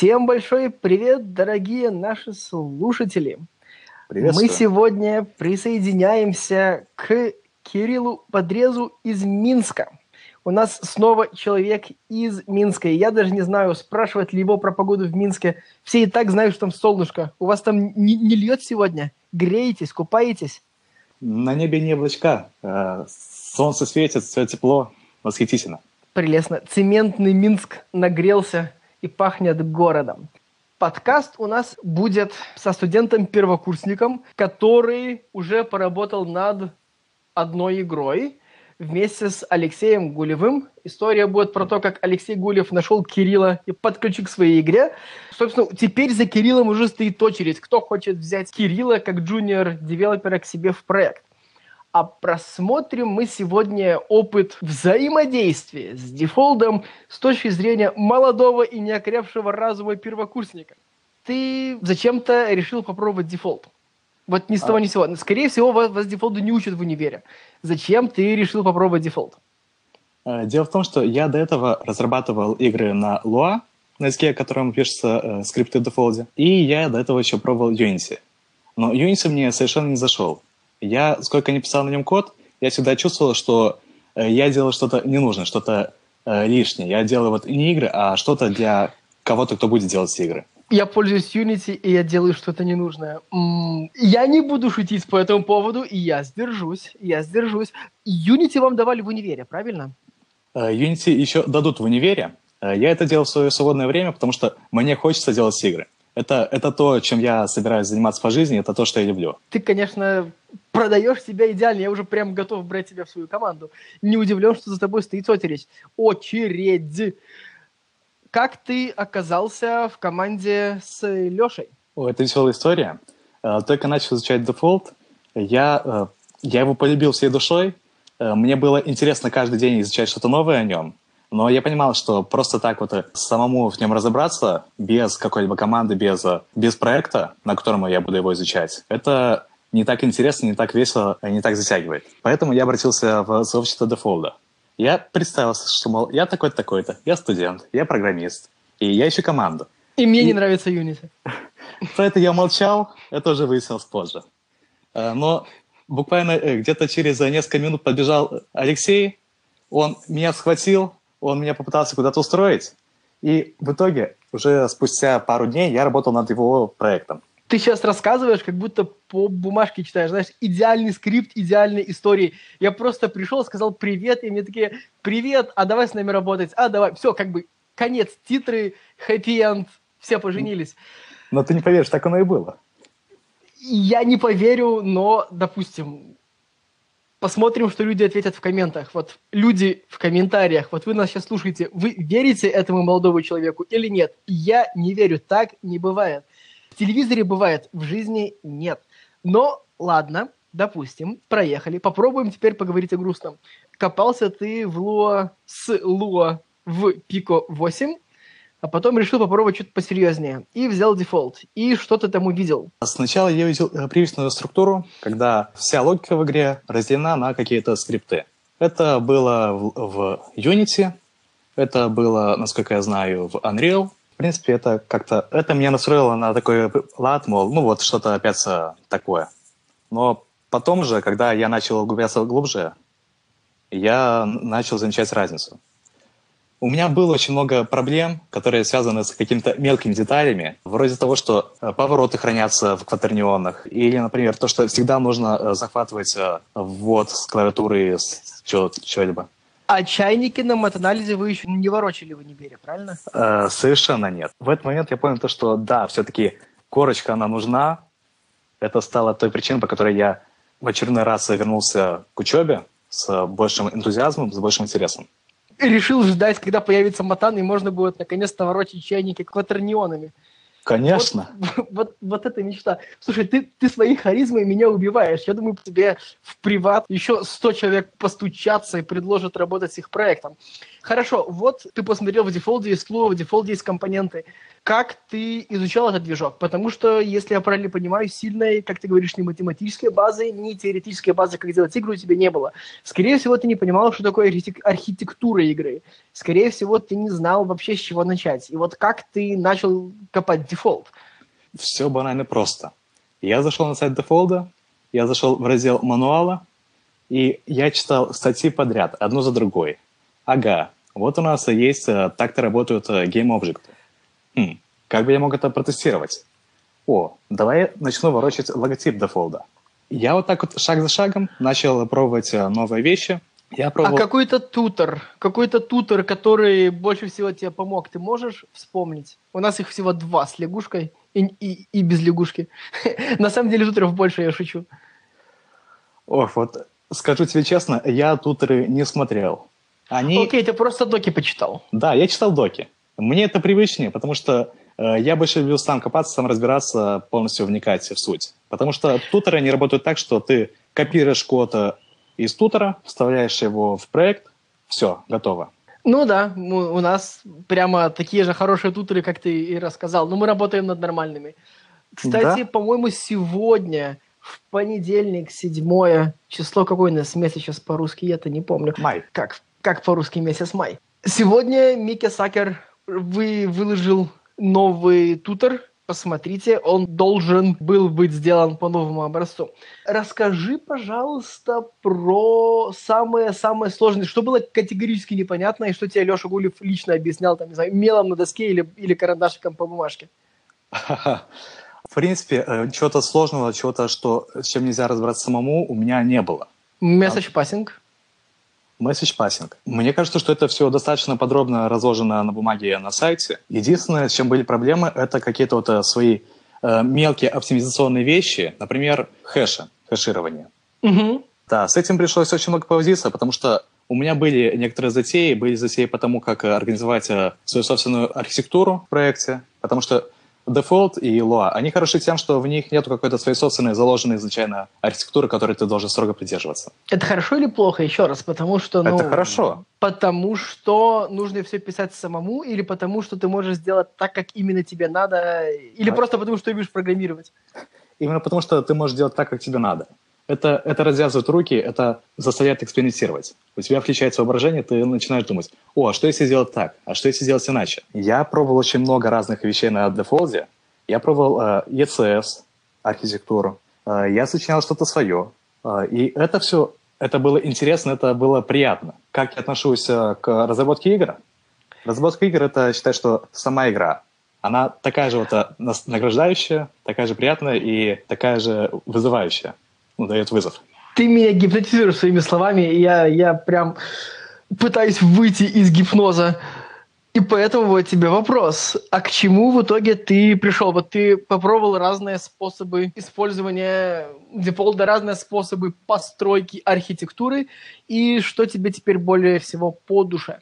Всем большой привет, дорогие наши слушатели. Мы сегодня присоединяемся к Кириллу Подрезу из Минска. У нас снова человек из Минска. И я даже не знаю, спрашивать ли его про погоду в Минске. Все и так знают, что там солнышко. У вас там не, не льет сегодня? Греетесь, купаетесь? На небе не облачка. Э, солнце светит, все тепло. Восхитительно. Прелестно. Цементный Минск нагрелся и пахнет городом. Подкаст у нас будет со студентом-первокурсником, который уже поработал над одной игрой вместе с Алексеем Гулевым. История будет про то, как Алексей Гулев нашел Кирилла и подключил к своей игре. Собственно, теперь за Кириллом уже стоит очередь. Кто хочет взять Кирилла как junior developer а к себе в проект? А просмотрим мы сегодня опыт взаимодействия с Defold ом с точки зрения молодого и неокрепшего разума первокурсника. Ты зачем-то решил попробовать Defold. Вот ни с того а... ни с сего. Скорее всего, вас, вас Defold у не учат в универе. Зачем ты решил попробовать Defold? Э, дело в том, что я до этого разрабатывал игры на Lua, на языке, которым пишутся э, скрипты в Defold е, и я до этого еще пробовал Unity. Но Unity мне совершенно не зашел. Я, сколько не писал на нем код, я всегда чувствовал, что э, я делал что-то ненужное, что-то э, лишнее. Я делаю вот не игры, а что-то для кого-то, кто будет делать игры. Я пользуюсь Unity, и я делаю что-то ненужное. Я не буду шутить по этому поводу, и я сдержусь, я сдержусь. Unity вам давали в универе, правильно? Э, Unity еще дадут в универе. Э, я это делал в свое свободное время, потому что мне хочется делать игры. Это, это то, чем я собираюсь заниматься по жизни, это то, что я люблю. Ты, конечно, продаешь себя идеально. Я уже прям готов брать тебя в свою команду. Не удивлен, что за тобой стоит очередь. Очередь! Как ты оказался в команде с Лешей? О, это веселая история. Э, только начал изучать дефолт, я, э, я его полюбил всей душой. Э, мне было интересно каждый день изучать что-то новое о нем. Но я понимал, что просто так вот самому в нем разобраться, без какой-либо команды, без, без проекта, на котором я буду его изучать, это не так интересно, не так весело, не так затягивает. Поэтому я обратился в сообщество дефолда. Я представился, что, мол, я такой-то, такой-то, я студент, я программист, и я ищу команду. И мне и... не нравится Unity. Про это я молчал, это уже выяснилось позже. Э, но буквально э, где-то через несколько минут побежал Алексей, он меня схватил, он меня попытался куда-то устроить, и в итоге уже спустя пару дней я работал над его проектом. Ты сейчас рассказываешь, как будто по бумажке читаешь, знаешь, идеальный скрипт, идеальной истории. Я просто пришел, сказал привет, и мне такие, привет, а давай с нами работать, а давай, все, как бы конец, титры, хэппи-энд, все поженились. Но ты не поверишь, так оно и было. Я не поверю, но, допустим, посмотрим, что люди ответят в комментах. Вот люди в комментариях, вот вы нас сейчас слушаете, вы верите этому молодому человеку или нет? Я не верю, так не бывает. В телевизоре бывает, в жизни нет. Но ладно, допустим, проехали. Попробуем теперь поговорить о грустном. Копался ты в Луа с Луа в Пико 8, а потом решил попробовать что-то посерьезнее. И взял дефолт. И что ты там увидел? Сначала я увидел э, привычную структуру, когда вся логика в игре разделена на какие-то скрипты. Это было в Unity, это было, насколько я знаю, в Unreal. В принципе, это как-то... Это меня настроило на такой лад, мол, ну вот что-то опять такое. Но потом же, когда я начал углубляться глубже, я начал замечать разницу. У меня было очень много проблем, которые связаны с какими-то мелкими деталями, вроде того, что э, повороты хранятся в кватернионах, или, например, то, что всегда нужно э, захватывать э, ввод с клавиатуры, с чего-либо. А чайники на матанализе вы еще не ворочали в универе, правильно? Э, совершенно нет. В этот момент я понял то, что да, все-таки корочка, она нужна. Это стало той причиной, по которой я в очередной раз вернулся к учебе с большим энтузиазмом, с большим интересом решил ждать, когда появится матан, и можно будет наконец-то ворочать чайники кватернионами. Конечно. Вот, вот, вот это мечта. Слушай, ты, ты своей харизмой меня убиваешь. Я думаю, тебе в приват еще 100 человек постучатся и предложат работать с их проектом. Хорошо, вот ты посмотрел в Defold е есть flow, в Defold е есть компоненты. Как ты изучал этот движок? Потому что, если я правильно понимаю, сильной, как ты говоришь, ни математической базы, ни теоретической базы, как делать игру, у тебя не было. Скорее всего, ты не понимал, что такое архитектура игры. Скорее всего, ты не знал вообще, с чего начать. И вот как ты начал копать Defold? Все банально просто. Я зашел на сайт дефолда, я зашел в раздел мануала, и я читал статьи подряд, одну за другой. Ага, вот у нас есть, э, так-то работают э, game-объекты. Хм, как бы я мог это протестировать? О, давай я начну ворочать логотип дефолда. Я вот так вот шаг за шагом начал пробовать э, новые вещи. Я а пробовал... А какой-то тутор, какой-то тутор, который больше всего тебе помог, ты можешь вспомнить? У нас их всего два с лягушкой и, и, и без лягушки. На самом деле туторов больше, я шучу. Ох, вот скажу тебе честно, я туторы не смотрел. Они... Окей, ты просто доки почитал. Да, я читал доки. Мне это привычнее, потому что э, я больше люблю сам копаться, сам разбираться, полностью вникать в суть. Потому что туторы, они работают так, что ты копируешь код э, из тутора, вставляешь его в проект, все, готово. Ну да, у нас прямо такие же хорошие туторы, как ты и рассказал. Но мы работаем над нормальными. Кстати, да? по-моему, сегодня, в понедельник, седьмое число, какое у нас месяц сейчас по-русски, я это не помню. Май. Как, как по-русски месяц май. Сегодня Микки Сакер вы выложил новый тутор, посмотрите, он должен был быть сделан по новому образцу. Расскажи, пожалуйста, про самое-самое сложное, что было категорически непонятно, и что тебе Леша Гулев лично объяснял, там, не знаю, мелом на доске или, или карандашиком по бумажке. В принципе, э, чего-то сложного, чего-то, что, с чем нельзя разобраться самому, у меня не было. Месседж пассинг? Message passing. Мне кажется, что это все достаточно подробно разложено на бумаге на сайте. Единственное, с чем были проблемы, это какие-то вот э, свои э, мелкие оптимизационные вещи, например, хэши, хэширование. Угу. Да, с этим пришлось очень много повозиться, потому что у меня были некоторые затеи, были затеи по тому, как организовать э, свою собственную архитектуру в проекте, потому что Default и Lua, они хороши тем, что в них нет какой-то своей собственной заложенной изначально архитектуры, которой ты должен строго придерживаться. Это хорошо или плохо? Еще раз, потому что... Ну, Это хорошо. Потому что нужно все писать самому или потому что ты можешь сделать так, как именно тебе надо, или а... просто потому что ты любишь программировать? Именно потому что ты можешь делать так, как тебе надо это, это развязывает руки, это заставляет экспериментировать. У тебя включается воображение, ты начинаешь думать, о, а что если сделать так, а что если сделать иначе? Я пробовал очень много разных вещей на дефолде. Я пробовал э, ECS, архитектуру, э, я сочинял что-то свое. Э, и это все, это было интересно, это было приятно. Как я отношусь э, к разработке игр? Разработка игр — это считать, что сама игра. Она такая же вот э, награждающая, такая же приятная и такая же вызывающая ну, дает вызов. Ты меня гипнотизируешь своими словами, и я, я прям пытаюсь выйти из гипноза. И поэтому вот тебе вопрос. А к чему в итоге ты пришел? Вот ты попробовал разные способы использования дефолта, разные способы постройки архитектуры. И что тебе теперь более всего по душе?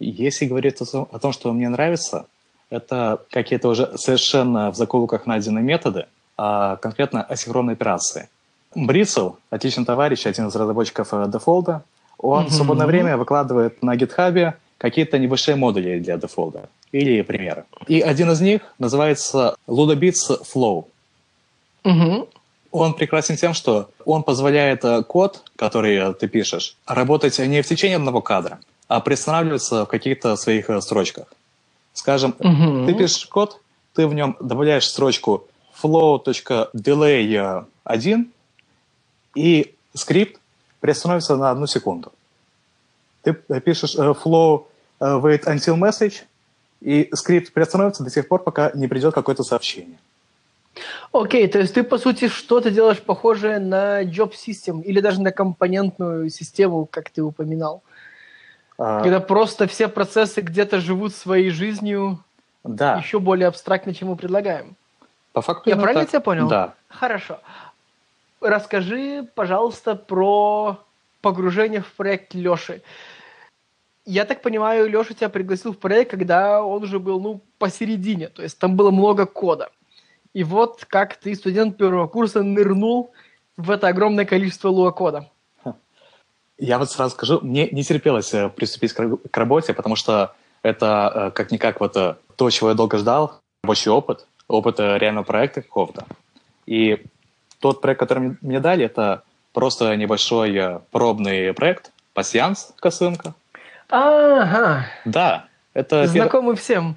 Если говорить о том, что мне нравится, это какие-то уже совершенно в заколках найденные методы, а конкретно асинхронные операции – Брисел, отличный товарищ, один из разработчиков э, дефолда, он mm-hmm. в свободное время выкладывает на GitHub какие-то небольшие модули для дефолда или примеры. И один из них называется Ludobits Flow. Mm-hmm. Он прекрасен тем, что он позволяет э, код, который э, ты пишешь, работать не в течение одного кадра, а приостанавливаться в каких-то своих строчках. Скажем, mm-hmm. ты пишешь код, ты в нем добавляешь строчку flow.delay1, и скрипт приостановится на одну секунду. Ты пишешь э, flow э, wait until message, и скрипт приостановится до тех пор, пока не придет какое-то сообщение. Окей, okay, то есть ты, по сути, что-то делаешь похожее на job system или даже на компонентную систему, как ты упоминал. А... Когда просто все процессы где-то живут своей жизнью да. еще более абстрактно, чем мы предлагаем. По факту Я правильно так. тебя понял? Да. Хорошо расскажи, пожалуйста, про погружение в проект Леши. Я так понимаю, Леша тебя пригласил в проект, когда он уже был, ну, посередине, то есть там было много кода. И вот как ты, студент первого курса, нырнул в это огромное количество луа-кода. Я вот сразу скажу, мне не терпелось э, приступить к работе, потому что это э, как-никак вот э, то, чего я долго ждал, рабочий опыт, опыт реального проекта какого-то. И тот проект, который мне дали, это просто небольшой пробный проект, пассианс, косынка. Ага. Да. Это Знакомый пер... всем.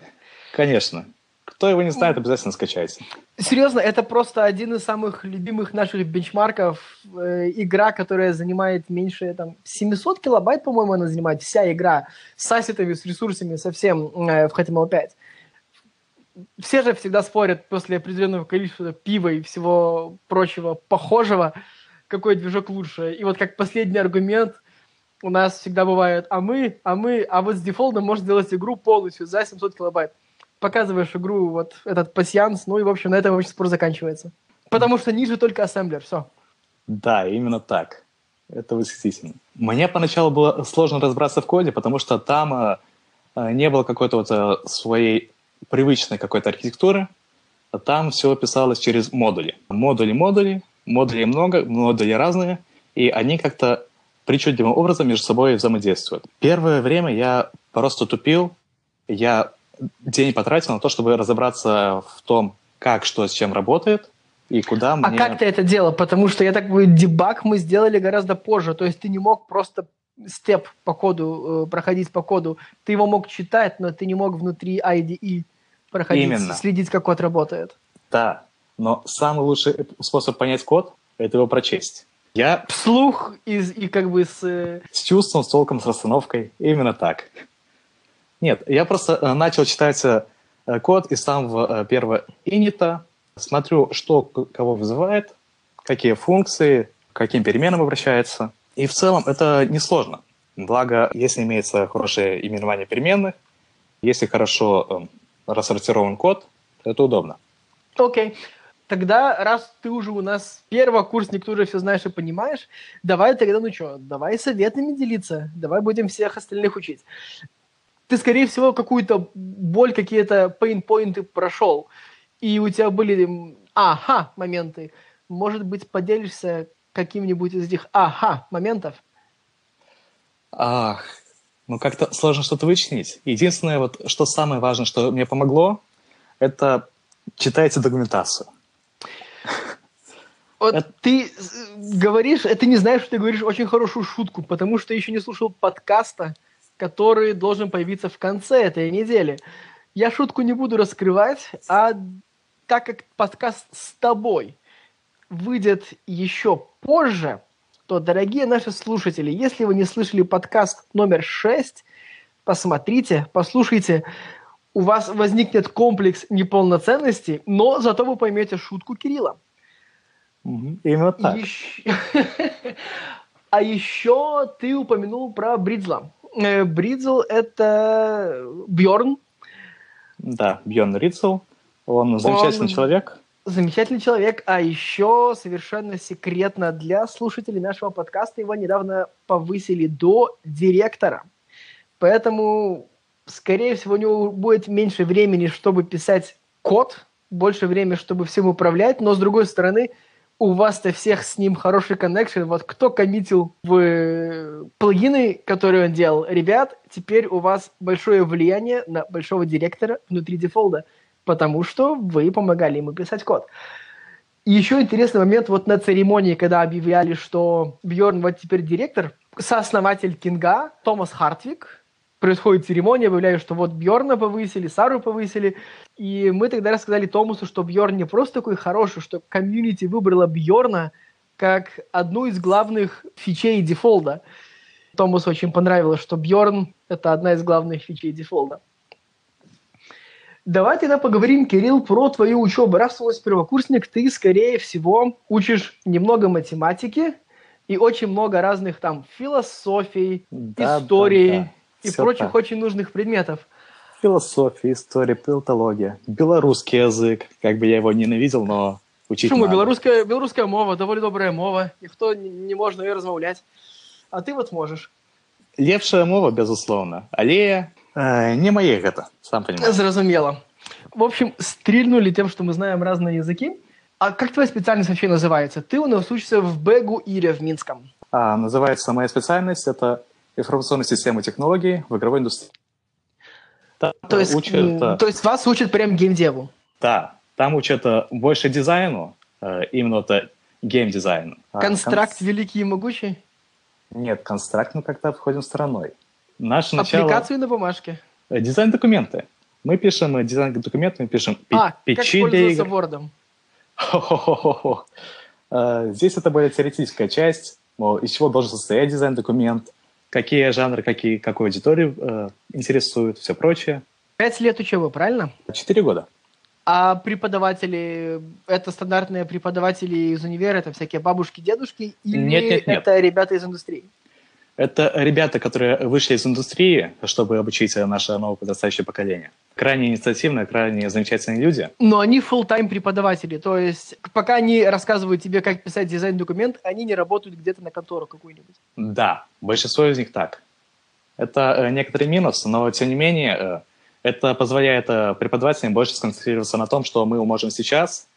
Конечно. Кто его не знает, обязательно скачайте. Серьезно, это просто один из самых любимых наших бенчмарков. Э, игра, которая занимает меньше там, 700 килобайт, по-моему, она занимает. Вся игра с ассетами, с ресурсами совсем э, в HTML5. Все же всегда спорят после определенного количества пива и всего прочего похожего, какой движок лучше. И вот как последний аргумент у нас всегда бывает, а мы, а мы, а вот с дефолтом можно сделать игру полностью за 700 килобайт показываешь игру, вот этот пассианс, ну и, в общем, на этом вообще спор заканчивается. Потому что ниже только ассемблер, все. Да, именно так. Это восхитительно. Мне поначалу было сложно разбираться в коде, потому что там э, э не было какой-то вот э, своей привычной какой-то архитектуры. А там все писалось через модули. Модули, модули, модулей много, модули разные, и они как-то причудливым образом между собой взаимодействуют. Первое время я просто тупил, я день потратил на то, чтобы разобраться в том, как что с чем работает, и куда а мне... А как ты это делал? Потому что я так понимаю, дебаг мы сделали гораздо позже. То есть ты не мог просто степ по коду, э, проходить по коду. Ты его мог читать, но ты не мог внутри IDE проходить, Именно. следить, как код работает. Да, но самый лучший способ понять код – это его прочесть. Я... Вслух и, и как бы с... Э, с чувством, с толком, с расстановкой. Именно так. Нет, я просто э, начал читать э, код из самого первого инита, смотрю, что кого вызывает, какие функции, к каким переменам обращается. И в целом это несложно. Благо, если имеется хорошее именование переменных, если хорошо рассортирован код, то это удобно. Окей. Okay. Тогда, раз ты уже у нас первокурсник, ты уже все знаешь и понимаешь, давай тогда, ну что, давай советами делиться, давай будем всех остальных учить ты, скорее всего, какую-то боль, какие-то pain-поинты прошел, и у тебя были ага моменты. Может быть, поделишься каким-нибудь из этих ага моментов? Ах, ну как-то сложно что-то вычленить. Единственное, вот, что самое важное, что мне помогло, это читайте документацию. Вот это... ты говоришь, ты не знаешь, что ты говоришь очень хорошую шутку, потому что еще не слушал подкаста, который должен появиться в конце этой недели. Я шутку не буду раскрывать, а так как подкаст с тобой выйдет еще позже, то, дорогие наши слушатели, если вы не слышали подкаст номер 6, посмотрите, послушайте, у вас возникнет комплекс неполноценности, но зато вы поймете шутку Кирилла. Именно так. А еще ты упомянул про Бридзла. Э, Бридзл – это Бьорн. Да, Бьорн Ридзл. Он замечательный Он человек. Замечательный человек, а еще совершенно секретно для слушателей нашего подкаста его недавно повысили до директора. Поэтому, скорее всего, у него будет меньше времени, чтобы писать код, больше времени, чтобы всем управлять, но, с другой стороны, у вас-то всех с ним хороший коннекшн. Вот кто коммитил в э, плагины, которые он делал, ребят, теперь у вас большое влияние на большого директора внутри дефолда, потому что вы помогали ему писать код. И еще интересный момент, вот на церемонии, когда объявляли, что Бьорн вот теперь директор, сооснователь Кинга Томас Хартвик, происходит церемония, объявляю, что вот Бьорна повысили, Сару повысили. И мы тогда рассказали Томасу, что Бьорн не просто такой хороший, что комьюнити выбрала Бьорна как одну из главных фичей дефолда. Томасу очень понравилось, что Бьорн это одна из главных фичей дефолда. Давай тогда поговорим, Кирилл, про твою учебу. Раз у нас первокурсник, ты, скорее всего, учишь немного математики и очень много разных там философий, да, истории, да, да и Все прочих так. очень нужных предметов. Философия, история, пилотология, белорусский язык. Как бы я его ненавидел, но учить? Надо. Белорусская, белорусская мова, довольно добрая мова. Ніхто не, не може нею розмовляти. А ты вот можешь. лепшая мова, безусловно, але не моей гэта, сам понимаешь. Зразумела. В общем, стрельнули тем, что мы знаем разные языки. А как твоя специальность вообще называется? Ты у нас учишься в БЭГу Ире в Минском. А, называется моя специальность это информационные системы и технологии в игровой индустрии. Там то, есть, учат, то есть вас учат прям геймдеву? Да, там учат э, больше дизайну, э, именно это геймдизайн. А констракт Кон... великий и могучий? Нет, констракт мы как-то обходим стороной. Наше Аппликацию на бумажке? Э, дизайн-документы. Мы пишем дизайн-документы, мы пишем а, печи как пользоваться Word? Здесь это более теоретическая часть, из чего должен состоять дизайн-документ, какие жанры, какие, какую аудиторию э, интересуют, все прочее. Пять лет учебы, правильно? Четыре года. А преподаватели, это стандартные преподаватели из универа, это всякие бабушки, дедушки, или нет, нет, нет. это ребята из индустрии? Это ребята, которые вышли из индустрии, чтобы обучить наше новое подрастающее поколение. Крайне инициативные, крайне замечательные люди. Но они full-time преподаватели, то есть пока они рассказывают тебе, как писать дизайн-документ, они не работают где-то на контору какую-нибудь. Да, большинство из них так. Это э, некоторый минус, но тем не менее э, это позволяет э, преподавателям больше сконцентрироваться на том, что мы можем сейчас,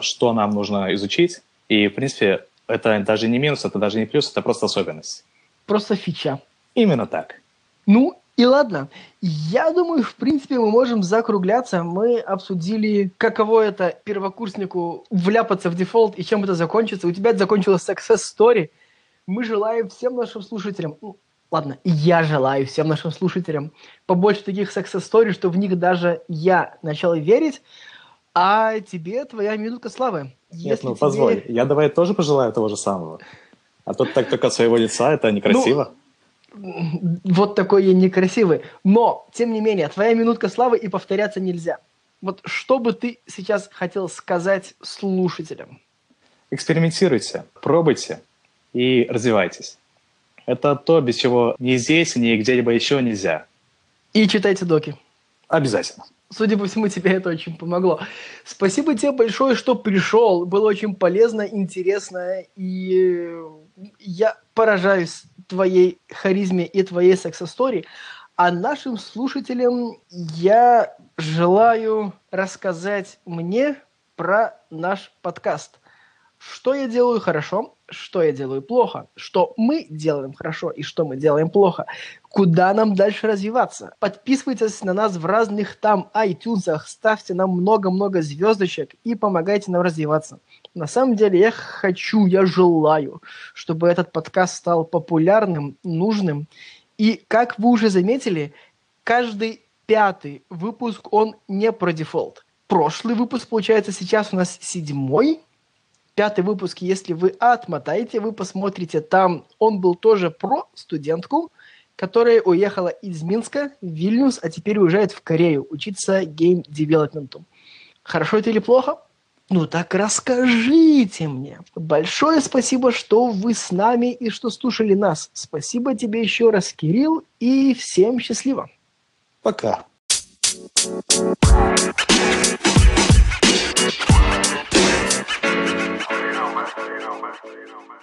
что нам нужно изучить. И, в принципе, это даже не минус, это даже не плюс, это просто особенность просто фича. Именно так. Ну, и ладно. Я думаю, в принципе, мы можем закругляться. Мы обсудили, каково это первокурснику вляпаться в дефолт и чем это закончится. У тебя это закончилось success story. Мы желаем всем нашим слушателям, ну, ладно, я желаю всем нашим слушателям побольше таких success story, что в них даже я начал верить. А тебе твоя минутка славы. Нет, Если ну тебе... позволь, я давай тоже пожелаю того же самого. А тут так только от своего лица, это некрасиво. Ну, вот такой я некрасивый. Но, тем не менее, твоя минутка славы и повторяться нельзя. Вот что бы ты сейчас хотел сказать слушателям? Экспериментируйте, пробуйте и развивайтесь. Это то, без чего ни здесь, ни где-либо еще нельзя. И читайте доки. Обязательно. Судя по всему, тебе это очень помогло. Спасибо тебе большое, что пришел. Было очень полезно, интересно. И я поражаюсь твоей харизме и твоей секс-истории. А нашим слушателям я желаю рассказать мне про наш подкаст. Что я делаю хорошо, что я делаю плохо, что мы делаем хорошо и что мы делаем плохо, куда нам дальше развиваться. Подписывайтесь на нас в разных там iTunes, ставьте нам много-много звездочек и помогайте нам развиваться. На самом деле я хочу, я желаю, чтобы этот подкаст стал популярным, нужным. И как вы уже заметили, каждый пятый выпуск, он не про дефолт. Прошлый выпуск, получается, сейчас у нас седьмой, пятый выпуск, если вы отмотаете, вы посмотрите, там он был тоже про студентку, которая уехала из Минска в Вильнюс, а теперь уезжает в Корею учиться game development у. Хорошо это или плохо? Ну так расскажите мне. Большое спасибо, что вы с нами и что слушали нас. Спасибо тебе еще раз, Кирилл, и всем счастливо. Пока. you know, man. You know, man.